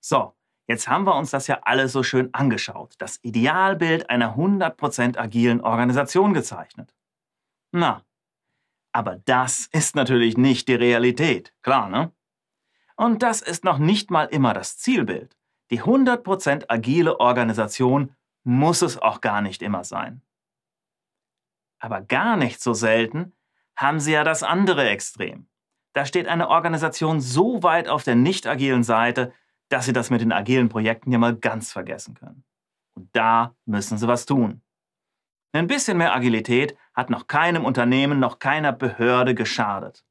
So, jetzt haben wir uns das ja alles so schön angeschaut, das Idealbild einer 100% agilen Organisation gezeichnet. Na, aber das ist natürlich nicht die Realität, klar, ne? Und das ist noch nicht mal immer das Zielbild. Die 100% agile Organisation muss es auch gar nicht immer sein. Aber gar nicht so selten haben Sie ja das andere Extrem. Da steht eine Organisation so weit auf der nicht agilen Seite, dass Sie das mit den agilen Projekten ja mal ganz vergessen können. Und da müssen Sie was tun. Ein bisschen mehr Agilität hat noch keinem Unternehmen, noch keiner Behörde geschadet.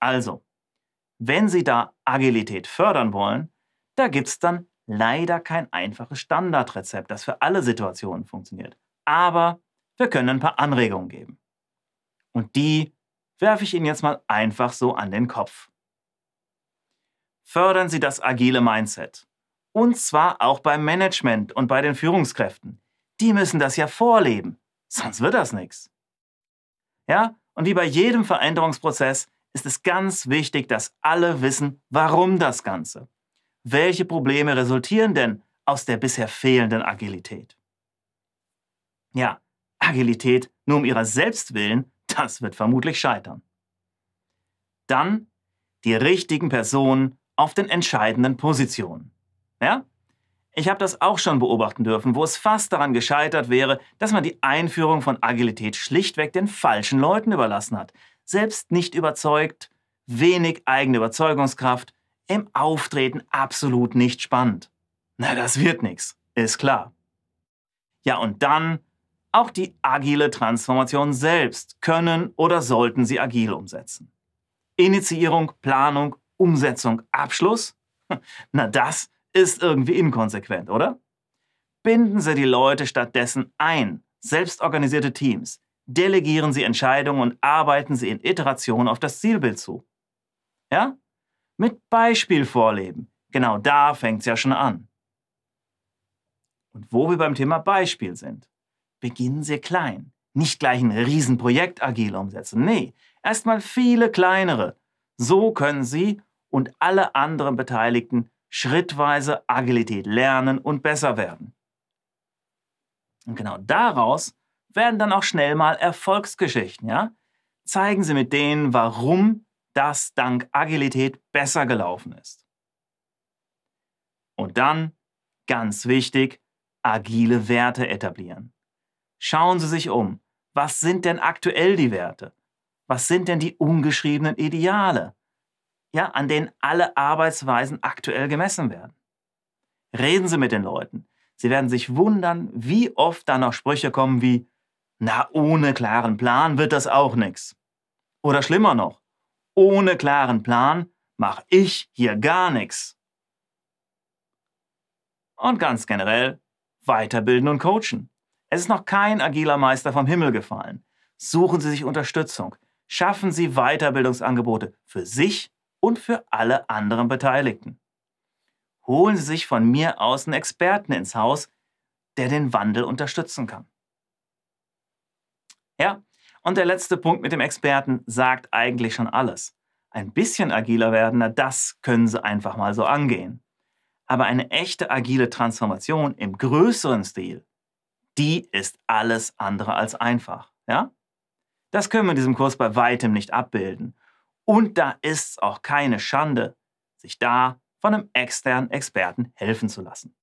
Also, wenn Sie da Agilität fördern wollen, da gibt es dann leider kein einfaches Standardrezept, das für alle Situationen funktioniert. Aber wir können ein paar Anregungen geben. Und die werfe ich Ihnen jetzt mal einfach so an den Kopf. Fördern Sie das agile Mindset. Und zwar auch beim Management und bei den Führungskräften. Die müssen das ja vorleben, sonst wird das nichts. Ja, und wie bei jedem Veränderungsprozess ist es ganz wichtig, dass alle wissen, warum das Ganze. Welche Probleme resultieren denn aus der bisher fehlenden Agilität? Ja, Agilität nur um ihrer selbst willen, das wird vermutlich scheitern. Dann die richtigen Personen auf den entscheidenden Positionen. Ja? Ich habe das auch schon beobachten dürfen, wo es fast daran gescheitert wäre, dass man die Einführung von Agilität schlichtweg den falschen Leuten überlassen hat. Selbst nicht überzeugt, wenig eigene Überzeugungskraft, im Auftreten absolut nicht spannend. Na, das wird nichts, ist klar. Ja, und dann auch die agile Transformation selbst können oder sollten Sie agil umsetzen. Initiierung, Planung, Umsetzung, Abschluss? Na, das ist irgendwie inkonsequent, oder? Binden Sie die Leute stattdessen ein, selbstorganisierte Teams, delegieren Sie Entscheidungen und arbeiten Sie in Iteration auf das Zielbild zu. Ja? Mit Beispiel vorleben. Genau da fängt es ja schon an. Und wo wir beim Thema Beispiel sind, beginnen Sie klein. Nicht gleich ein Riesenprojekt agil umsetzen. Nee, erstmal viele kleinere. So können Sie und alle anderen Beteiligten schrittweise Agilität lernen und besser werden. Und genau daraus werden dann auch schnell mal Erfolgsgeschichten, ja? Zeigen Sie mit denen, warum das dank Agilität besser gelaufen ist. Und dann, ganz wichtig, agile Werte etablieren. Schauen Sie sich um. Was sind denn aktuell die Werte? Was sind denn die ungeschriebenen Ideale? Ja, an denen alle Arbeitsweisen aktuell gemessen werden. Reden Sie mit den Leuten. Sie werden sich wundern, wie oft da noch Sprüche kommen wie, na, ohne klaren Plan wird das auch nichts. Oder schlimmer noch, ohne klaren Plan mache ich hier gar nichts. Und ganz generell weiterbilden und coachen. Es ist noch kein agiler Meister vom Himmel gefallen. Suchen Sie sich Unterstützung. Schaffen Sie Weiterbildungsangebote für sich und für alle anderen Beteiligten. Holen Sie sich von mir aus einen Experten ins Haus, der den Wandel unterstützen kann. Ja, und der letzte Punkt mit dem Experten sagt eigentlich schon alles. Ein bisschen agiler werden, na das können Sie einfach mal so angehen. Aber eine echte agile Transformation im größeren Stil, die ist alles andere als einfach. Ja? Das können wir in diesem Kurs bei weitem nicht abbilden. Und da ist es auch keine Schande, sich da von einem externen Experten helfen zu lassen.